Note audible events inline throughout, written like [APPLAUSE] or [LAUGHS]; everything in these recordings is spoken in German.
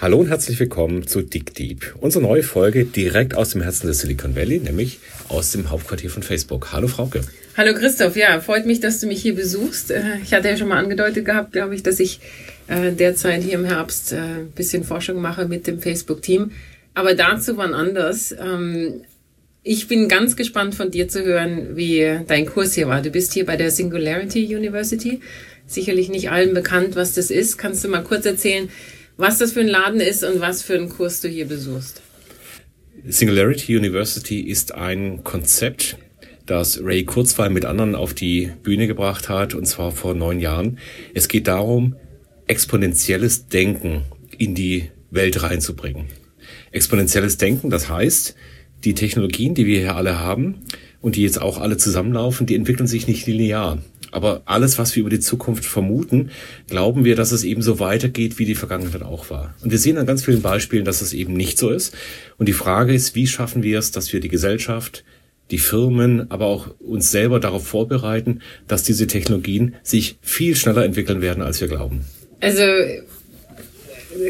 Hallo und herzlich willkommen zu Dick Deep. Unsere neue Folge direkt aus dem Herzen des Silicon Valley, nämlich aus dem Hauptquartier von Facebook. Hallo Frauke. Hallo Christoph, ja, freut mich, dass du mich hier besuchst. Äh, ich hatte ja schon mal angedeutet gehabt, glaube ich, dass ich äh, derzeit hier im Herbst ein äh, bisschen Forschung mache mit dem Facebook-Team. Aber dazu wann anders. Ähm, ich bin ganz gespannt von dir zu hören, wie dein Kurs hier war. Du bist hier bei der Singularity University. Sicherlich nicht allen bekannt, was das ist. Kannst du mal kurz erzählen, was das für ein Laden ist und was für einen Kurs du hier besuchst. Singularity University ist ein Konzept, das Ray Kurzweil mit anderen auf die Bühne gebracht hat, und zwar vor neun Jahren. Es geht darum, exponentielles Denken in die Welt reinzubringen. Exponentielles Denken, das heißt, die Technologien, die wir hier alle haben und die jetzt auch alle zusammenlaufen, die entwickeln sich nicht linear. Aber alles, was wir über die Zukunft vermuten, glauben wir, dass es eben so weitergeht, wie die Vergangenheit auch war. Und wir sehen an ganz vielen Beispielen, dass es eben nicht so ist. Und die Frage ist, wie schaffen wir es, dass wir die Gesellschaft, die Firmen, aber auch uns selber darauf vorbereiten, dass diese Technologien sich viel schneller entwickeln werden, als wir glauben. Also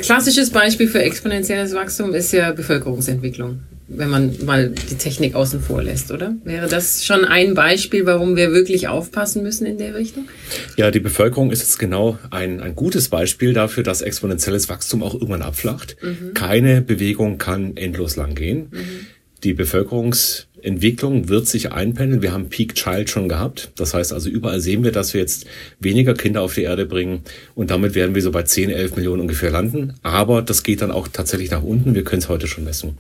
klassisches Beispiel für exponentielles Wachstum ist ja Bevölkerungsentwicklung wenn man mal die Technik außen vor lässt, oder? Wäre das schon ein Beispiel, warum wir wirklich aufpassen müssen in der Richtung? Ja, die Bevölkerung ist jetzt genau ein, ein gutes Beispiel dafür, dass exponentielles Wachstum auch irgendwann abflacht. Mhm. Keine Bewegung kann endlos lang gehen. Mhm. Die Bevölkerungsentwicklung wird sich einpendeln. Wir haben Peak Child schon gehabt. Das heißt also, überall sehen wir, dass wir jetzt weniger Kinder auf die Erde bringen. Und damit werden wir so bei 10, 11 Millionen ungefähr landen. Aber das geht dann auch tatsächlich nach unten. Wir können es heute schon messen.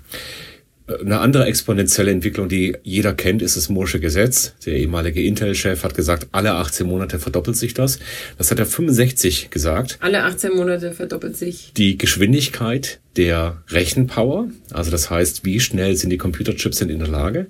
Eine andere exponentielle Entwicklung, die jeder kennt, ist das Moore'sche Gesetz. Der ehemalige Intel-Chef hat gesagt, alle 18 Monate verdoppelt sich das. Das hat er 65 gesagt. Alle 18 Monate verdoppelt sich. Die Geschwindigkeit der Rechenpower, also das heißt, wie schnell sind die Computerchips in der Lage.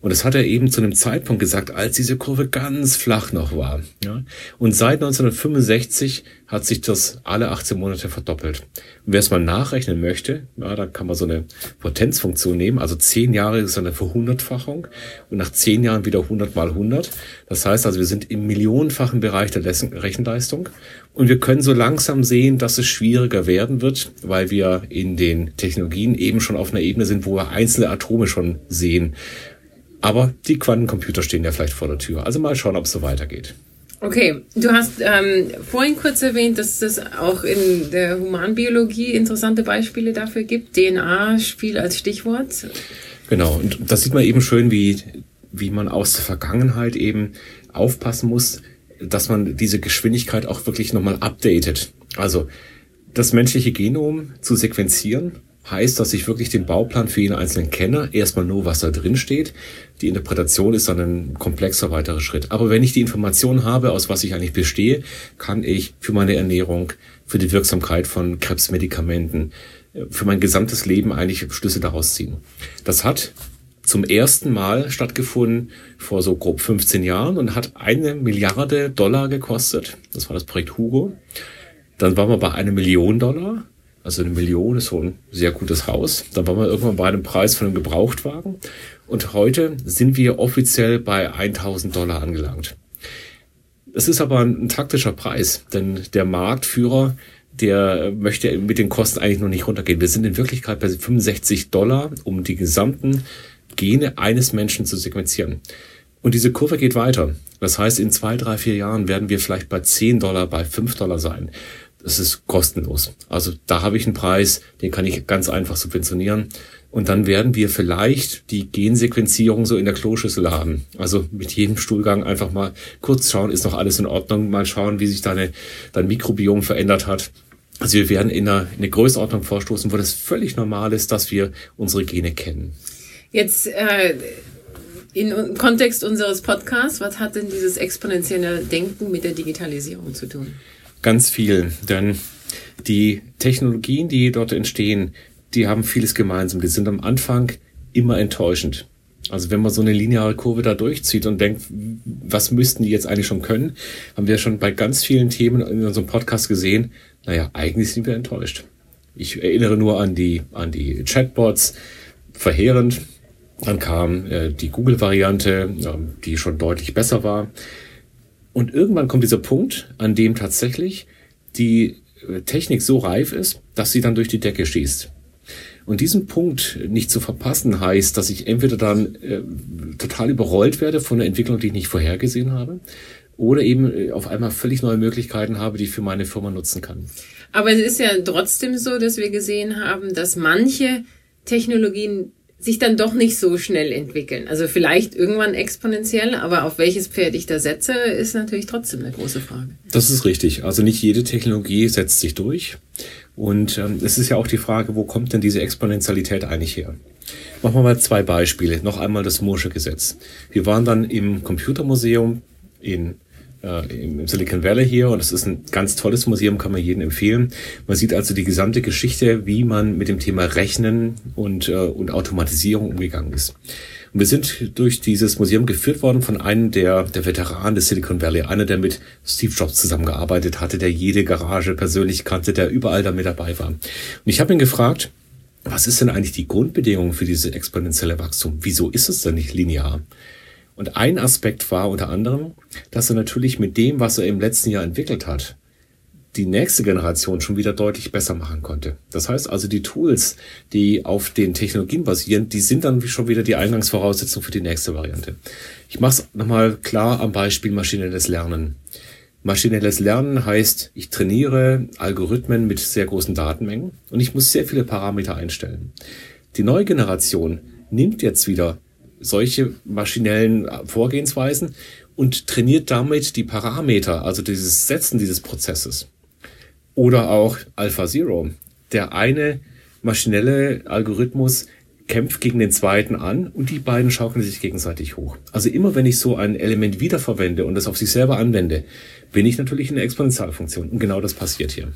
Und das hat er eben zu einem Zeitpunkt gesagt, als diese Kurve ganz flach noch war. Ja? Und seit 1965 hat sich das alle 18 Monate verdoppelt. Und wer es mal nachrechnen möchte, ja, da kann man so eine Potenzfunktion nehmen. Also 10 Jahre ist eine Verhundertfachung und nach 10 Jahren wieder 100 mal 100. Das heißt also, wir sind im millionenfachen Bereich der Rechenleistung. Und wir können so langsam sehen, dass es schwieriger werden wird, weil wir in den Technologien eben schon auf einer Ebene sind, wo wir einzelne Atome schon sehen. Aber die Quantencomputer stehen ja vielleicht vor der Tür. Also mal schauen, ob es so weitergeht. Okay, du hast ähm, vorhin kurz erwähnt, dass es auch in der Humanbiologie interessante Beispiele dafür gibt. DNA spielt als Stichwort. Genau, und das sieht man eben schön, wie, wie man aus der Vergangenheit eben aufpassen muss, dass man diese Geschwindigkeit auch wirklich nochmal updatet. Also das menschliche Genom zu sequenzieren heißt, dass ich wirklich den Bauplan für jeden Einzelnen kenne. Erstmal nur, was da drin steht. Die Interpretation ist dann ein komplexer weiterer Schritt. Aber wenn ich die Information habe, aus was ich eigentlich bestehe, kann ich für meine Ernährung, für die Wirksamkeit von Krebsmedikamenten, für mein gesamtes Leben eigentlich Schlüsse daraus ziehen. Das hat zum ersten Mal stattgefunden vor so grob 15 Jahren und hat eine Milliarde Dollar gekostet. Das war das Projekt Hugo. Dann waren wir bei einer Million Dollar. Also eine Million ist so ein sehr gutes Haus. Dann waren wir irgendwann bei einem Preis von einem Gebrauchtwagen. Und heute sind wir offiziell bei 1000 Dollar angelangt. Das ist aber ein, taktischer Preis, denn der Marktführer, der möchte mit den Kosten eigentlich noch nicht runtergehen. Wir sind in Wirklichkeit bei 65 Dollar, um die gesamten Gene eines Menschen zu sequenzieren. Und diese Kurve geht weiter. Das heißt, in zwei, drei, vier Jahren werden wir vielleicht bei 10 Dollar, bei 5 Dollar sein. Das ist kostenlos. Also da habe ich einen Preis, den kann ich ganz einfach subventionieren. Und dann werden wir vielleicht die Gensequenzierung so in der Kloschüssel haben. Also mit jedem Stuhlgang einfach mal kurz schauen, ist noch alles in Ordnung, mal schauen, wie sich deine, dein Mikrobiom verändert hat. Also wir werden in eine, in eine Größenordnung vorstoßen, wo das völlig normal ist, dass wir unsere Gene kennen. Jetzt äh, in Kontext unseres Podcasts, was hat denn dieses exponentielle Denken mit der Digitalisierung zu tun? Ganz viel, denn die Technologien, die dort entstehen, die haben vieles gemeinsam. Die sind am Anfang immer enttäuschend. Also wenn man so eine lineare Kurve da durchzieht und denkt, was müssten die jetzt eigentlich schon können, haben wir schon bei ganz vielen Themen in unserem Podcast gesehen, naja, eigentlich sind wir enttäuscht. Ich erinnere nur an die, an die Chatbots, verheerend. Dann kam äh, die Google-Variante, äh, die schon deutlich besser war. Und irgendwann kommt dieser Punkt, an dem tatsächlich die äh, Technik so reif ist, dass sie dann durch die Decke schießt. Und diesen Punkt nicht zu verpassen heißt, dass ich entweder dann äh, total überrollt werde von der Entwicklung, die ich nicht vorhergesehen habe, oder eben äh, auf einmal völlig neue Möglichkeiten habe, die ich für meine Firma nutzen kann. Aber es ist ja trotzdem so, dass wir gesehen haben, dass manche Technologien sich dann doch nicht so schnell entwickeln. Also vielleicht irgendwann exponentiell, aber auf welches Pferd ich da setze, ist natürlich trotzdem eine große Frage. Das ist richtig. Also nicht jede Technologie setzt sich durch. Und ähm, es ist ja auch die Frage, wo kommt denn diese Exponentialität eigentlich her? Machen wir mal zwei Beispiele. Noch einmal das Moore'sche Gesetz. Wir waren dann im Computermuseum in im Silicon Valley hier und es ist ein ganz tolles Museum, kann man jedem empfehlen. Man sieht also die gesamte Geschichte, wie man mit dem Thema Rechnen und, äh, und Automatisierung umgegangen ist. Und wir sind durch dieses Museum geführt worden von einem der, der Veteranen des Silicon Valley, einer, der mit Steve Jobs zusammengearbeitet hatte, der jede Garage persönlich kannte, der überall da mit dabei war. Und ich habe ihn gefragt, was ist denn eigentlich die Grundbedingung für diese exponentielle Wachstum? Wieso ist es denn nicht linear? Und ein Aspekt war unter anderem, dass er natürlich mit dem, was er im letzten Jahr entwickelt hat, die nächste Generation schon wieder deutlich besser machen konnte. Das heißt also, die Tools, die auf den Technologien basieren, die sind dann schon wieder die Eingangsvoraussetzung für die nächste Variante. Ich mache es nochmal klar am Beispiel maschinelles Lernen. Maschinelles Lernen heißt, ich trainiere Algorithmen mit sehr großen Datenmengen und ich muss sehr viele Parameter einstellen. Die neue Generation nimmt jetzt wieder solche maschinellen Vorgehensweisen und trainiert damit die Parameter, also dieses Setzen dieses Prozesses. Oder auch AlphaZero. Der eine maschinelle Algorithmus kämpft gegen den zweiten an und die beiden schaukeln sich gegenseitig hoch. Also immer wenn ich so ein Element wiederverwende und das auf sich selber anwende, bin ich natürlich in der Exponentialfunktion. Und genau das passiert hier.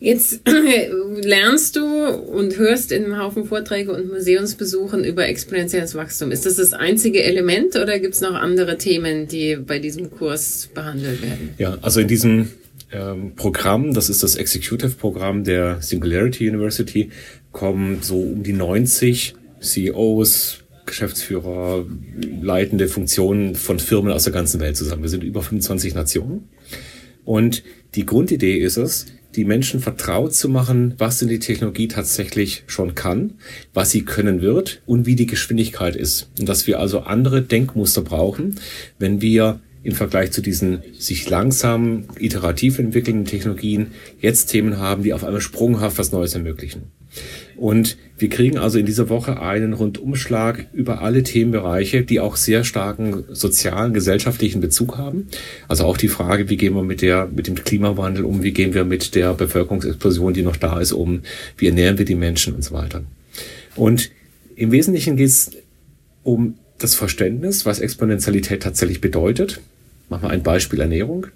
Jetzt [CLEARS THROAT] lernst du und hörst in einem Haufen Vorträge und Museumsbesuchen über exponentielles Wachstum. Ist das das einzige Element oder gibt es noch andere Themen, die bei diesem Kurs behandelt werden? Ja, also in diesem ähm, Programm, das ist das Executive-Programm der Singularity University, kommen so um die 90 CEOs, Geschäftsführer, leitende Funktionen von Firmen aus der ganzen Welt zusammen. Wir sind über 25 Nationen. Und die Grundidee ist es, die Menschen vertraut zu machen, was denn die Technologie tatsächlich schon kann, was sie können wird und wie die Geschwindigkeit ist. Und dass wir also andere Denkmuster brauchen, wenn wir im Vergleich zu diesen sich langsam iterativ entwickelnden Technologien jetzt Themen haben, die auf einmal sprunghaft was Neues ermöglichen. Und wir kriegen also in dieser Woche einen Rundumschlag über alle Themenbereiche, die auch sehr starken sozialen, gesellschaftlichen Bezug haben. Also auch die Frage, wie gehen wir mit der, mit dem Klimawandel um? Wie gehen wir mit der Bevölkerungsexplosion, die noch da ist, um? Wie ernähren wir die Menschen und so weiter? Und im Wesentlichen geht es um das Verständnis, was Exponentialität tatsächlich bedeutet. Machen wir ein Beispiel Ernährung.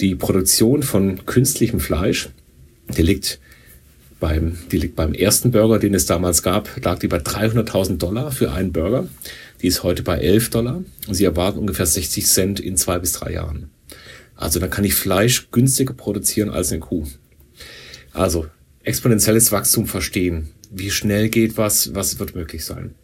Die Produktion von künstlichem Fleisch, die liegt beim, die liegt beim ersten Burger, den es damals gab, lag die bei 300.000 Dollar für einen Burger. Die ist heute bei 11 Dollar und sie erwarten ungefähr 60 Cent in zwei bis drei Jahren. Also dann kann ich Fleisch günstiger produzieren als eine Kuh. Also exponentielles Wachstum verstehen. Wie schnell geht was? Was wird möglich sein?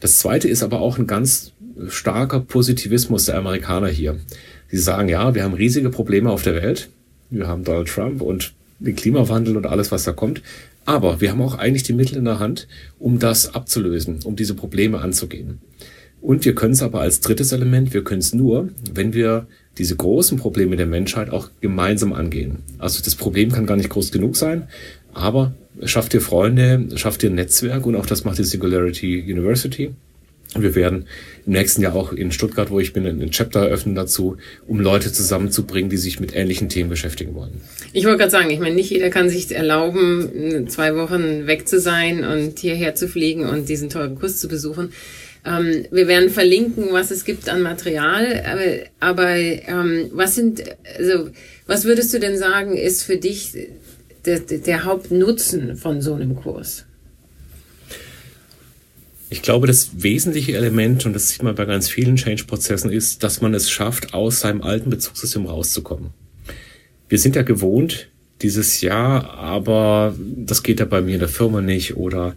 Das zweite ist aber auch ein ganz starker Positivismus der Amerikaner hier. Sie sagen, ja, wir haben riesige Probleme auf der Welt. Wir haben Donald Trump und den Klimawandel und alles, was da kommt. Aber wir haben auch eigentlich die Mittel in der Hand, um das abzulösen, um diese Probleme anzugehen. Und wir können es aber als drittes Element, wir können es nur, wenn wir diese großen Probleme der Menschheit auch gemeinsam angehen. Also das Problem kann gar nicht groß genug sein, aber schafft ihr Freunde, schafft ihr ein Netzwerk und auch das macht die Singularity University. Wir werden im nächsten Jahr auch in Stuttgart, wo ich bin, ein Chapter eröffnen dazu, um Leute zusammenzubringen, die sich mit ähnlichen Themen beschäftigen wollen. Ich wollte gerade sagen, ich meine, nicht jeder kann sich erlauben, zwei Wochen weg zu sein und hierher zu fliegen und diesen teuren Kurs zu besuchen. Ähm, wir werden verlinken, was es gibt an Material, aber, aber ähm, was sind, also was würdest du denn sagen, ist für dich der, der Hauptnutzen von so einem Kurs? Ich glaube, das wesentliche Element, und das sieht man bei ganz vielen Change-Prozessen, ist, dass man es schafft, aus seinem alten Bezugssystem rauszukommen. Wir sind ja gewohnt, dieses Jahr, aber das geht ja bei mir in der Firma nicht oder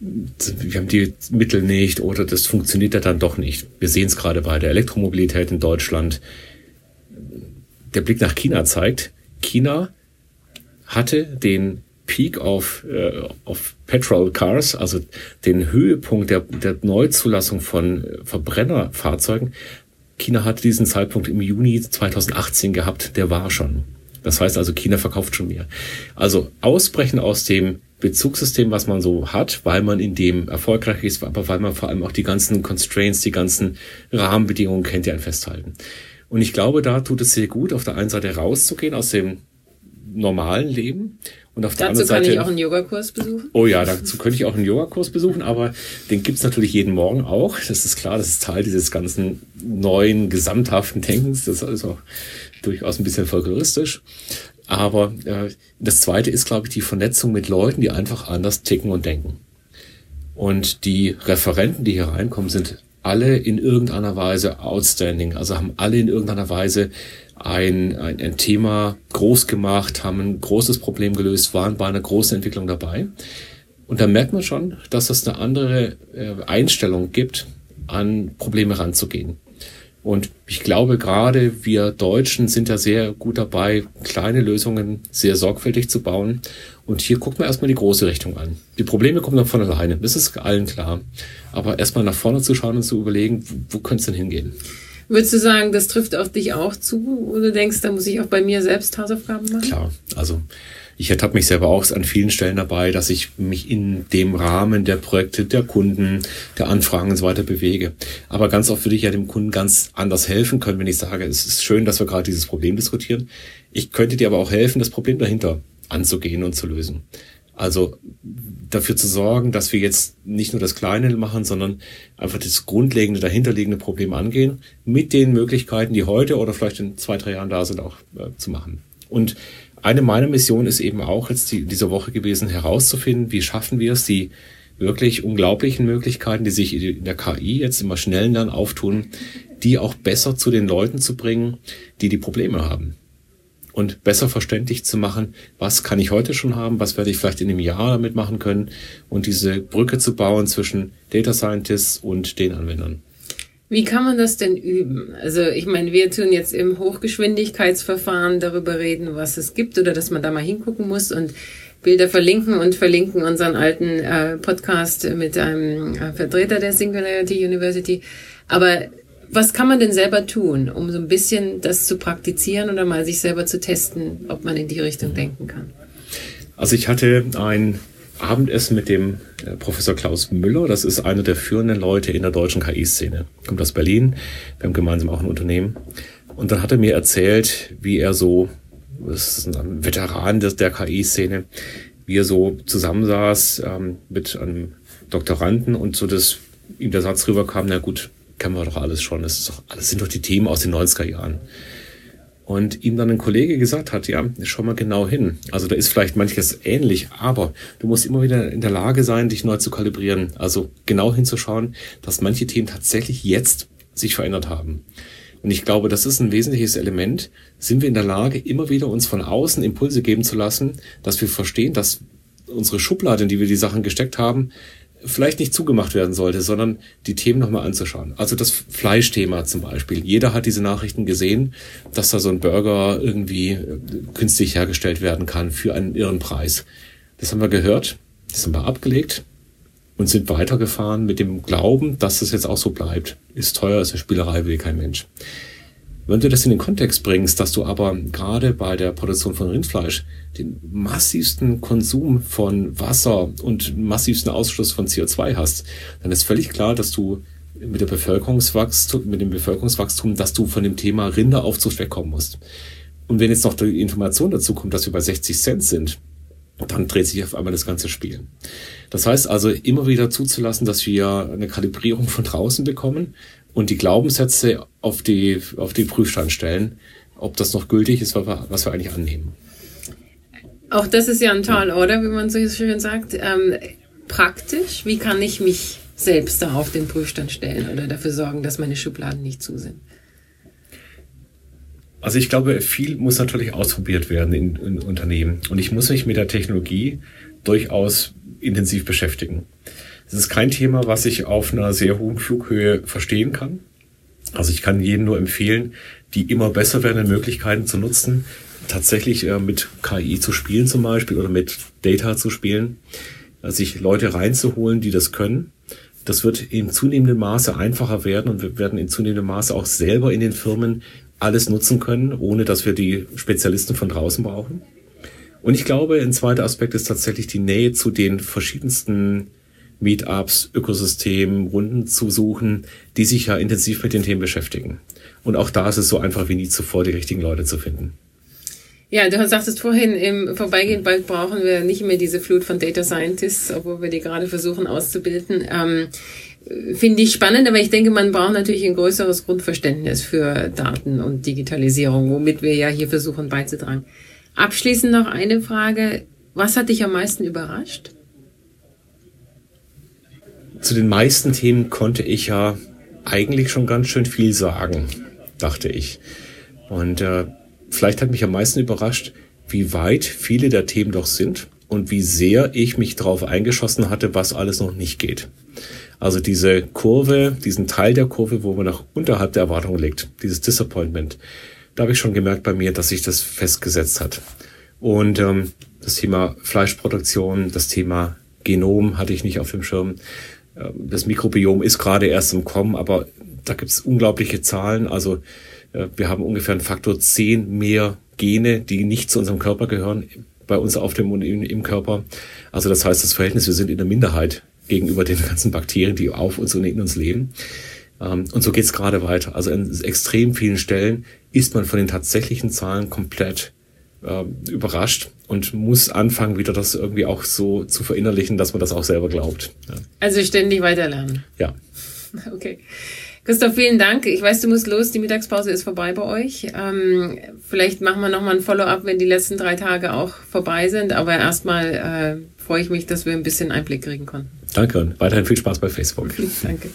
wir haben die Mittel nicht oder das funktioniert ja dann doch nicht. Wir sehen es gerade bei der Elektromobilität in Deutschland. Der Blick nach China zeigt, China hatte den Peak auf, äh, auf Petrol Cars, also den Höhepunkt der, der Neuzulassung von Verbrennerfahrzeugen. China hatte diesen Zeitpunkt im Juni 2018 gehabt, der war schon. Das heißt also, China verkauft schon mehr. Also ausbrechen aus dem Bezugssystem, was man so hat, weil man in dem erfolgreich ist, aber weil man vor allem auch die ganzen Constraints, die ganzen Rahmenbedingungen kennt, die einen festhalten. Und ich glaube, da tut es sehr gut, auf der einen Seite rauszugehen aus dem normalen Leben und auf der anderen Seite. kann ich auch einen Yogakurs besuchen. Oh ja, dazu könnte ich auch einen Yogakurs besuchen, aber den gibt's natürlich jeden Morgen auch. Das ist klar, das ist Teil dieses ganzen neuen, gesamthaften Denkens. Das ist auch durchaus ein bisschen folkloristisch. Aber äh, das Zweite ist, glaube ich, die Vernetzung mit Leuten, die einfach anders ticken und denken. Und die Referenten, die hier reinkommen, sind alle in irgendeiner Weise outstanding, also haben alle in irgendeiner Weise ein, ein, ein Thema groß gemacht, haben ein großes Problem gelöst, waren bei einer großen Entwicklung dabei. Und da merkt man schon, dass es eine andere äh, Einstellung gibt, an Probleme ranzugehen. Und ich glaube, gerade wir Deutschen sind ja sehr gut dabei, kleine Lösungen sehr sorgfältig zu bauen. Und hier gucken wir erstmal die große Richtung an. Die Probleme kommen dann von alleine, das ist allen klar. Aber erstmal nach vorne zu schauen und zu überlegen, wo, wo könnte es denn hingehen? Würdest du sagen, das trifft auf dich auch zu? Oder denkst, da muss ich auch bei mir selbst Hausaufgaben machen? Klar, also ich ertappe mich selber auch an vielen Stellen dabei, dass ich mich in dem Rahmen der Projekte, der Kunden, der Anfragen und so weiter bewege. Aber ganz oft würde ich ja dem Kunden ganz anders helfen können, wenn ich sage, es ist schön, dass wir gerade dieses Problem diskutieren. Ich könnte dir aber auch helfen, das Problem dahinter anzugehen und zu lösen. Also dafür zu sorgen, dass wir jetzt nicht nur das Kleine machen, sondern einfach das grundlegende, dahinterliegende Problem angehen, mit den Möglichkeiten, die heute oder vielleicht in zwei, drei Jahren da sind, auch äh, zu machen. Und eine meiner Missionen ist eben auch jetzt die, diese Woche gewesen, herauszufinden, wie schaffen wir es, die wirklich unglaublichen Möglichkeiten, die sich in der KI jetzt immer schnellen Lernen auftun, die auch besser zu den Leuten zu bringen, die die Probleme haben. Und besser verständlich zu machen, was kann ich heute schon haben, was werde ich vielleicht in einem Jahr damit machen können und diese Brücke zu bauen zwischen Data Scientists und den Anwendern. Wie kann man das denn üben? Also ich meine, wir tun jetzt im Hochgeschwindigkeitsverfahren darüber reden, was es gibt oder dass man da mal hingucken muss und Bilder verlinken und verlinken unseren alten äh, Podcast mit einem äh, Vertreter der Singularity University. Aber was kann man denn selber tun, um so ein bisschen das zu praktizieren oder mal sich selber zu testen, ob man in die Richtung denken kann? Also ich hatte ein Abendessen mit dem äh, Professor Klaus Müller. Das ist einer der führenden Leute in der deutschen KI-Szene. Kommt aus Berlin. Wir haben gemeinsam auch ein Unternehmen. Und dann hat er mir erzählt, wie er so, das ist ein Veteran der KI-Szene, wie er so zusammensaß ähm, mit einem Doktoranden und so das ihm der Satz rüberkam, na gut, kennen wir doch alles schon. Das doch, alles sind doch die Themen aus den 90er Jahren und ihm dann ein Kollege gesagt hat, ja, schau mal genau hin. Also da ist vielleicht manches ähnlich, aber du musst immer wieder in der Lage sein, dich neu zu kalibrieren. Also genau hinzuschauen, dass manche Themen tatsächlich jetzt sich verändert haben. Und ich glaube, das ist ein wesentliches Element. Sind wir in der Lage, immer wieder uns von außen Impulse geben zu lassen, dass wir verstehen, dass unsere Schublade, in die wir die Sachen gesteckt haben, vielleicht nicht zugemacht werden sollte, sondern die Themen nochmal anzuschauen. Also das Fleischthema zum Beispiel. Jeder hat diese Nachrichten gesehen, dass da so ein Burger irgendwie äh, künstlich hergestellt werden kann für einen irren Preis. Das haben wir gehört, das haben wir abgelegt und sind weitergefahren mit dem Glauben, dass das jetzt auch so bleibt. Ist teuer, ist eine Spielerei, will kein Mensch. Wenn du das in den Kontext bringst, dass du aber gerade bei der Produktion von Rindfleisch den massivsten Konsum von Wasser und massivsten Ausstoß von CO2 hast, dann ist völlig klar, dass du mit, der Bevölkerungswachstum, mit dem Bevölkerungswachstum, dass du von dem Thema Rinderaufzucht wegkommen musst. Und wenn jetzt noch die Information dazu kommt, dass wir bei 60 Cent sind, dann dreht sich auf einmal das ganze Spiel. Das heißt also immer wieder zuzulassen, dass wir eine Kalibrierung von draußen bekommen und die Glaubenssätze auf die, auf die Prüfstand stellen, ob das noch gültig ist, was wir, was wir eigentlich annehmen. Auch das ist ja ein Tall Order, wie man so schön sagt. Ähm, praktisch, wie kann ich mich selbst da auf den Prüfstand stellen oder dafür sorgen, dass meine Schubladen nicht zu sind? Also ich glaube, viel muss natürlich ausprobiert werden in, in Unternehmen. Und ich muss mich mit der Technologie durchaus intensiv beschäftigen. Es ist kein Thema, was ich auf einer sehr hohen Flughöhe verstehen kann. Also ich kann jedem nur empfehlen, die immer besser werden Möglichkeiten zu nutzen, tatsächlich äh, mit KI zu spielen zum Beispiel oder mit Data zu spielen, äh, sich Leute reinzuholen, die das können. Das wird in zunehmendem Maße einfacher werden und wir werden in zunehmendem Maße auch selber in den Firmen alles nutzen können, ohne dass wir die Spezialisten von draußen brauchen. Und ich glaube, ein zweiter Aspekt ist tatsächlich die Nähe zu den verschiedensten Meetups, Ökosystemen, Runden zu suchen, die sich ja intensiv mit den Themen beschäftigen. Und auch da ist es so einfach wie nie zuvor, die richtigen Leute zu finden. Ja, du sagtest vorhin im Vorbeigehen, bald brauchen wir nicht mehr diese Flut von Data Scientists, obwohl wir die gerade versuchen auszubilden. Ähm, Finde ich spannend, aber ich denke, man braucht natürlich ein größeres Grundverständnis für Daten und Digitalisierung, womit wir ja hier versuchen beizutragen. Abschließend noch eine Frage. Was hat dich am meisten überrascht? Zu den meisten Themen konnte ich ja eigentlich schon ganz schön viel sagen, dachte ich. Und äh, vielleicht hat mich am meisten überrascht, wie weit viele der Themen doch sind und wie sehr ich mich darauf eingeschossen hatte, was alles noch nicht geht. Also diese Kurve, diesen Teil der Kurve, wo man noch unterhalb der Erwartung liegt, dieses Disappointment, da habe ich schon gemerkt bei mir, dass sich das festgesetzt hat. Und ähm, das Thema Fleischproduktion, das Thema Genom hatte ich nicht auf dem Schirm. Ähm, das Mikrobiom ist gerade erst im Kommen, aber da gibt es unglaubliche Zahlen. Also äh, wir haben ungefähr einen Faktor 10 mehr Gene, die nicht zu unserem Körper gehören, bei uns auf dem im Körper. Also das heißt, das Verhältnis, wir sind in der Minderheit gegenüber den ganzen Bakterien, die auf uns und in uns leben. Ähm, und so geht es gerade weiter. Also an extrem vielen Stellen ist man von den tatsächlichen Zahlen komplett äh, überrascht und muss anfangen, wieder das irgendwie auch so zu verinnerlichen, dass man das auch selber glaubt. Ja. Also ständig weiterlernen. Ja. [LAUGHS] Okay. Christoph, vielen Dank. Ich weiß, du musst los. Die Mittagspause ist vorbei bei euch. Ähm, vielleicht machen wir nochmal ein Follow-up, wenn die letzten drei Tage auch vorbei sind. Aber erstmal äh, freue ich mich, dass wir ein bisschen Einblick kriegen konnten. Danke und weiterhin viel Spaß bei Facebook. [LAUGHS] Danke.